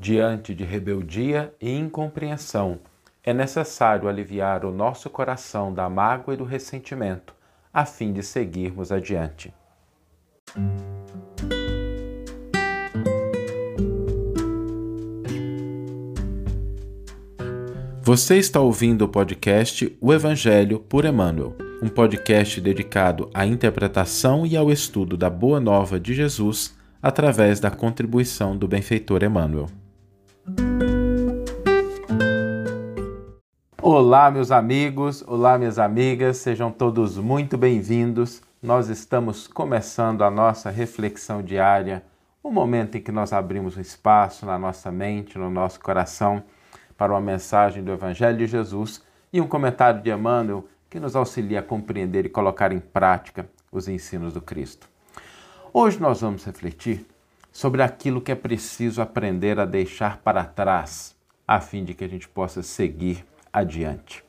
Diante de rebeldia e incompreensão, é necessário aliviar o nosso coração da mágoa e do ressentimento, a fim de seguirmos adiante. Você está ouvindo o podcast O Evangelho por Emmanuel, um podcast dedicado à interpretação e ao estudo da Boa Nova de Jesus através da contribuição do benfeitor Emmanuel. Olá, meus amigos, olá, minhas amigas, sejam todos muito bem-vindos. Nós estamos começando a nossa reflexão diária, o momento em que nós abrimos um espaço na nossa mente, no nosso coração para uma mensagem do Evangelho de Jesus e um comentário de Emmanuel que nos auxilia a compreender e colocar em prática os ensinos do Cristo. Hoje nós vamos refletir sobre aquilo que é preciso aprender a deixar para trás, a fim de que a gente possa seguir adiante.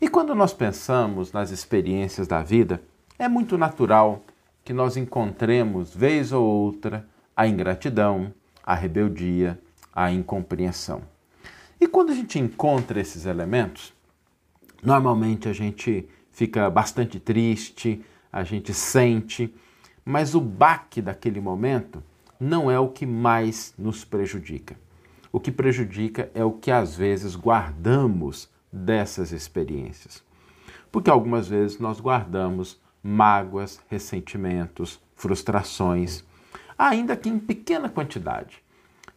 E quando nós pensamos nas experiências da vida, é muito natural que nós encontremos, vez ou outra, a ingratidão, a rebeldia, a incompreensão. E quando a gente encontra esses elementos, normalmente a gente fica bastante triste, a gente sente, mas o baque daquele momento não é o que mais nos prejudica. O que prejudica é o que às vezes guardamos dessas experiências. Porque algumas vezes nós guardamos mágoas, ressentimentos, frustrações, ainda que em pequena quantidade.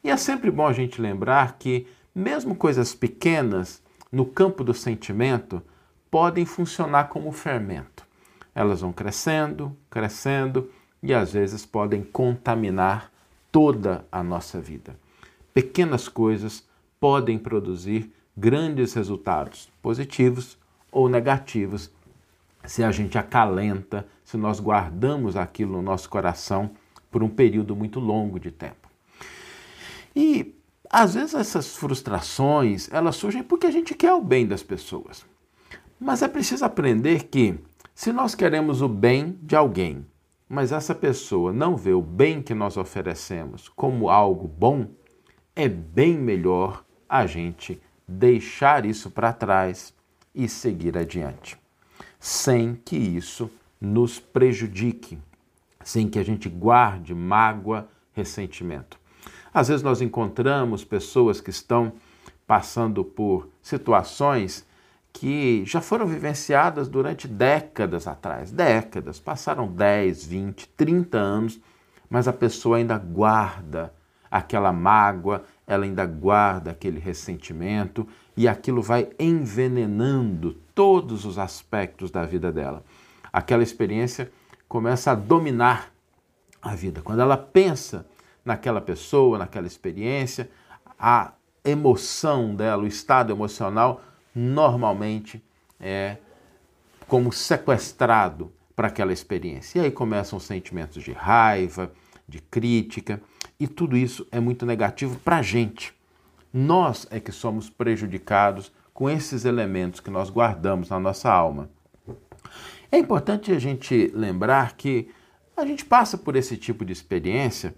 E é sempre bom a gente lembrar que mesmo coisas pequenas, no campo do sentimento, podem funcionar como fermento. Elas vão crescendo, crescendo e às vezes podem contaminar toda a nossa vida. Pequenas coisas podem produzir grandes resultados, positivos ou negativos, se a gente acalenta, se nós guardamos aquilo no nosso coração por um período muito longo de tempo. E às vezes essas frustrações, elas surgem porque a gente quer o bem das pessoas. Mas é preciso aprender que se nós queremos o bem de alguém, mas essa pessoa não vê o bem que nós oferecemos como algo bom, é bem melhor a gente deixar isso para trás e seguir adiante, sem que isso nos prejudique, sem que a gente guarde mágoa, ressentimento. Às vezes nós encontramos pessoas que estão passando por situações que já foram vivenciadas durante décadas atrás. Décadas, passaram 10, 20, 30 anos, mas a pessoa ainda guarda aquela mágoa, ela ainda guarda aquele ressentimento e aquilo vai envenenando todos os aspectos da vida dela. Aquela experiência começa a dominar a vida. Quando ela pensa naquela pessoa, naquela experiência, a emoção dela, o estado emocional, normalmente é como sequestrado para aquela experiência. E aí começam os sentimentos de raiva, de crítica, e tudo isso é muito negativo para a gente. Nós é que somos prejudicados com esses elementos que nós guardamos na nossa alma. É importante a gente lembrar que a gente passa por esse tipo de experiência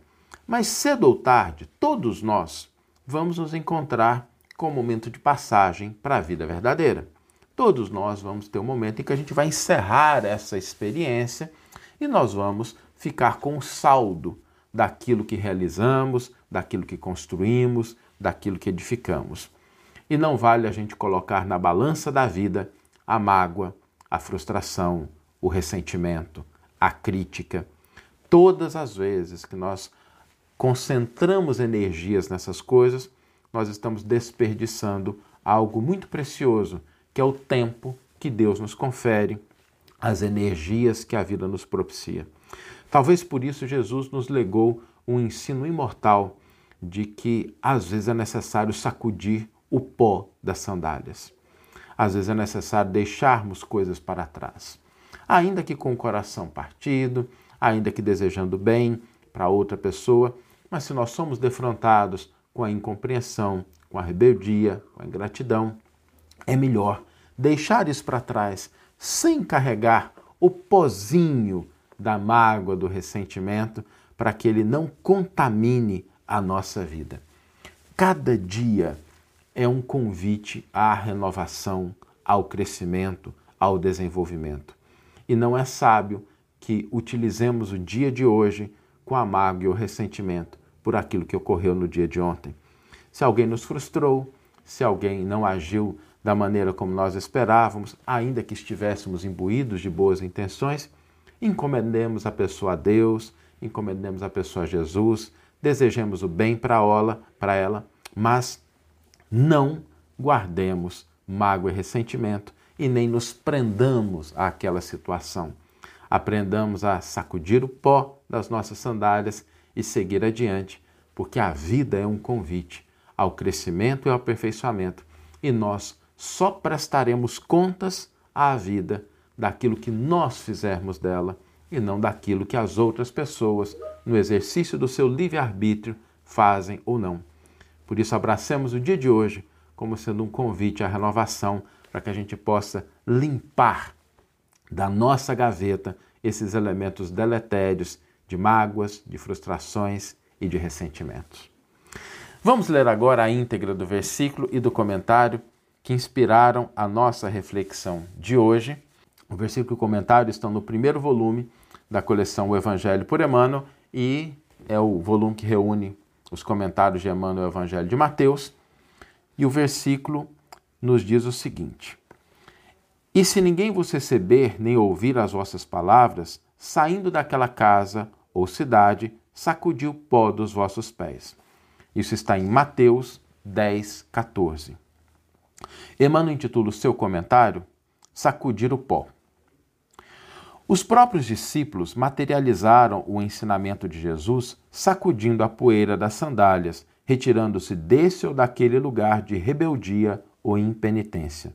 mas cedo ou tarde, todos nós vamos nos encontrar com o momento de passagem para a vida verdadeira. Todos nós vamos ter um momento em que a gente vai encerrar essa experiência e nós vamos ficar com o saldo daquilo que realizamos, daquilo que construímos, daquilo que edificamos. E não vale a gente colocar na balança da vida a mágoa, a frustração, o ressentimento, a crítica. Todas as vezes que nós concentramos energias nessas coisas, nós estamos desperdiçando algo muito precioso, que é o tempo que Deus nos confere, as energias que a vida nos propicia. Talvez por isso Jesus nos legou um ensino imortal de que às vezes é necessário sacudir o pó das sandálias. Às vezes é necessário deixarmos coisas para trás. Ainda que com o coração partido, ainda que desejando bem, para outra pessoa, mas se nós somos defrontados com a incompreensão, com a rebeldia, com a ingratidão, é melhor deixar isso para trás sem carregar o pozinho da mágoa, do ressentimento, para que ele não contamine a nossa vida. Cada dia é um convite à renovação, ao crescimento, ao desenvolvimento. E não é sábio que utilizemos o dia de hoje com a mágoa e o ressentimento por aquilo que ocorreu no dia de ontem. Se alguém nos frustrou, se alguém não agiu da maneira como nós esperávamos, ainda que estivéssemos imbuídos de boas intenções, encomendemos a pessoa a Deus, encomendemos a pessoa a Jesus, desejemos o bem para ela, para ela, mas não guardemos mágoa e ressentimento e nem nos prendamos àquela situação. Aprendamos a sacudir o pó das nossas sandálias e seguir adiante, porque a vida é um convite ao crescimento e ao aperfeiçoamento, e nós só prestaremos contas à vida daquilo que nós fizermos dela e não daquilo que as outras pessoas, no exercício do seu livre-arbítrio, fazem ou não. Por isso, abracemos o dia de hoje como sendo um convite à renovação, para que a gente possa limpar da nossa gaveta esses elementos deletérios de mágoas, de frustrações e de ressentimentos. Vamos ler agora a íntegra do versículo e do comentário que inspiraram a nossa reflexão de hoje. O versículo e o comentário estão no primeiro volume da coleção O Evangelho por Emmanuel e é o volume que reúne os comentários de Emmanuel o Evangelho de Mateus. E o versículo nos diz o seguinte: E se ninguém vos receber nem ouvir as vossas palavras, saindo daquela casa ou cidade, sacudi o pó dos vossos pés. Isso está em Mateus 10, 14. Emmanuel intitula o seu comentário Sacudir o pó. Os próprios discípulos materializaram o ensinamento de Jesus sacudindo a poeira das sandálias, retirando-se desse ou daquele lugar de rebeldia ou impenitência.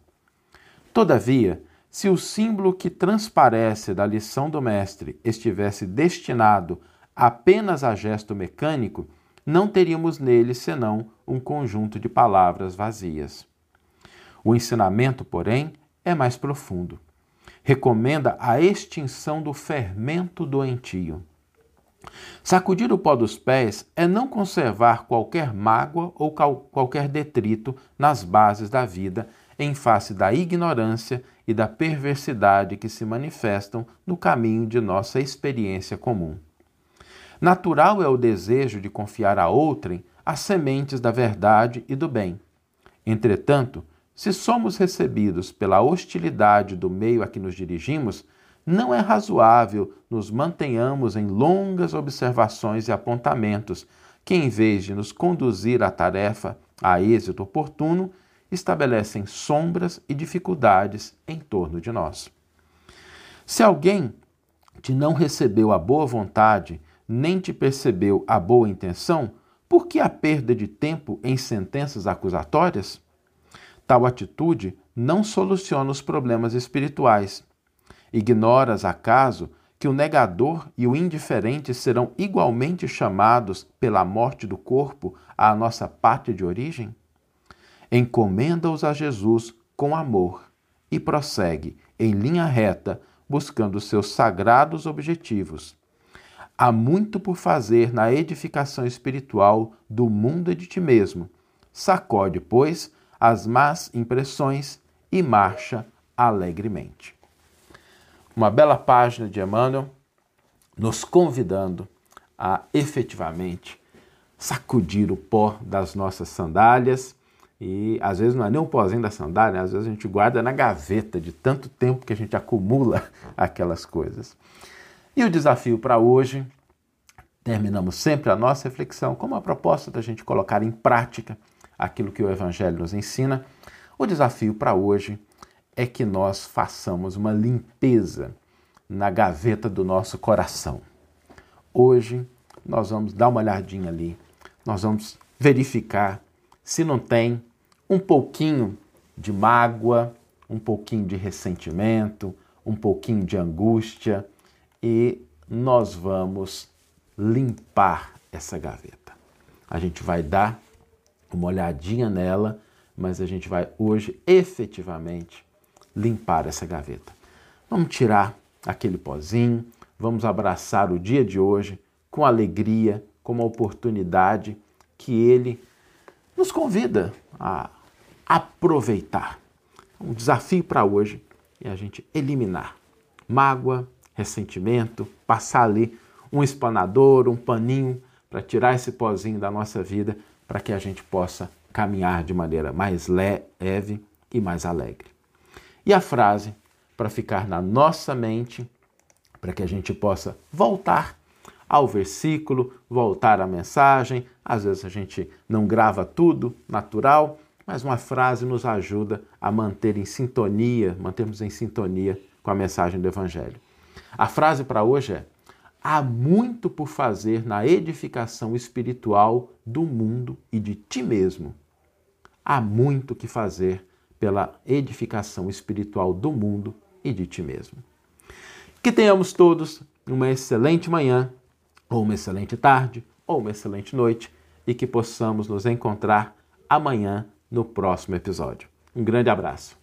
Todavia, se o símbolo que transparece da lição do Mestre estivesse destinado apenas a gesto mecânico, não teríamos nele senão um conjunto de palavras vazias. O ensinamento, porém, é mais profundo. Recomenda a extinção do fermento doentio. Sacudir o pó dos pés é não conservar qualquer mágoa ou qualquer detrito nas bases da vida em face da ignorância e da perversidade que se manifestam no caminho de nossa experiência comum. Natural é o desejo de confiar a outrem as sementes da verdade e do bem. Entretanto, se somos recebidos pela hostilidade do meio a que nos dirigimos, não é razoável nos mantenhamos em longas observações e apontamentos, que, em vez de nos conduzir à tarefa a êxito oportuno, estabelecem sombras e dificuldades em torno de nós. Se alguém te não recebeu a boa vontade, nem te percebeu a boa intenção, por que a perda de tempo em sentenças acusatórias? Tal atitude não soluciona os problemas espirituais, Ignoras acaso que o negador e o indiferente serão igualmente chamados pela morte do corpo à nossa pátria de origem? Encomenda-os a Jesus com amor e prossegue em linha reta, buscando seus sagrados objetivos. Há muito por fazer na edificação espiritual do mundo e de ti mesmo. Sacode, pois, as más impressões e marcha alegremente uma bela página de Emmanuel nos convidando a efetivamente sacudir o pó das nossas sandálias. E às vezes não é nem um pozinho da sandália, às vezes a gente guarda na gaveta de tanto tempo que a gente acumula aquelas coisas. E o desafio para hoje, terminamos sempre a nossa reflexão com uma proposta da gente colocar em prática aquilo que o Evangelho nos ensina. O desafio para hoje é que nós façamos uma limpeza na gaveta do nosso coração. Hoje nós vamos dar uma olhadinha ali, nós vamos verificar se não tem um pouquinho de mágoa, um pouquinho de ressentimento, um pouquinho de angústia e nós vamos limpar essa gaveta. A gente vai dar uma olhadinha nela, mas a gente vai hoje efetivamente limpar essa gaveta. Vamos tirar aquele pozinho, vamos abraçar o dia de hoje com alegria, com uma oportunidade que ele nos convida a aproveitar. Um desafio para hoje é a gente eliminar mágoa, ressentimento, passar ali um espanador, um paninho para tirar esse pozinho da nossa vida, para que a gente possa caminhar de maneira mais leve e mais alegre. E a frase para ficar na nossa mente, para que a gente possa voltar ao versículo, voltar à mensagem. Às vezes a gente não grava tudo natural, mas uma frase nos ajuda a manter em sintonia, mantermos em sintonia com a mensagem do Evangelho. A frase para hoje é: há muito por fazer na edificação espiritual do mundo e de ti mesmo. Há muito que fazer pela edificação espiritual do mundo e de ti mesmo. Que tenhamos todos uma excelente manhã, ou uma excelente tarde, ou uma excelente noite e que possamos nos encontrar amanhã no próximo episódio. Um grande abraço.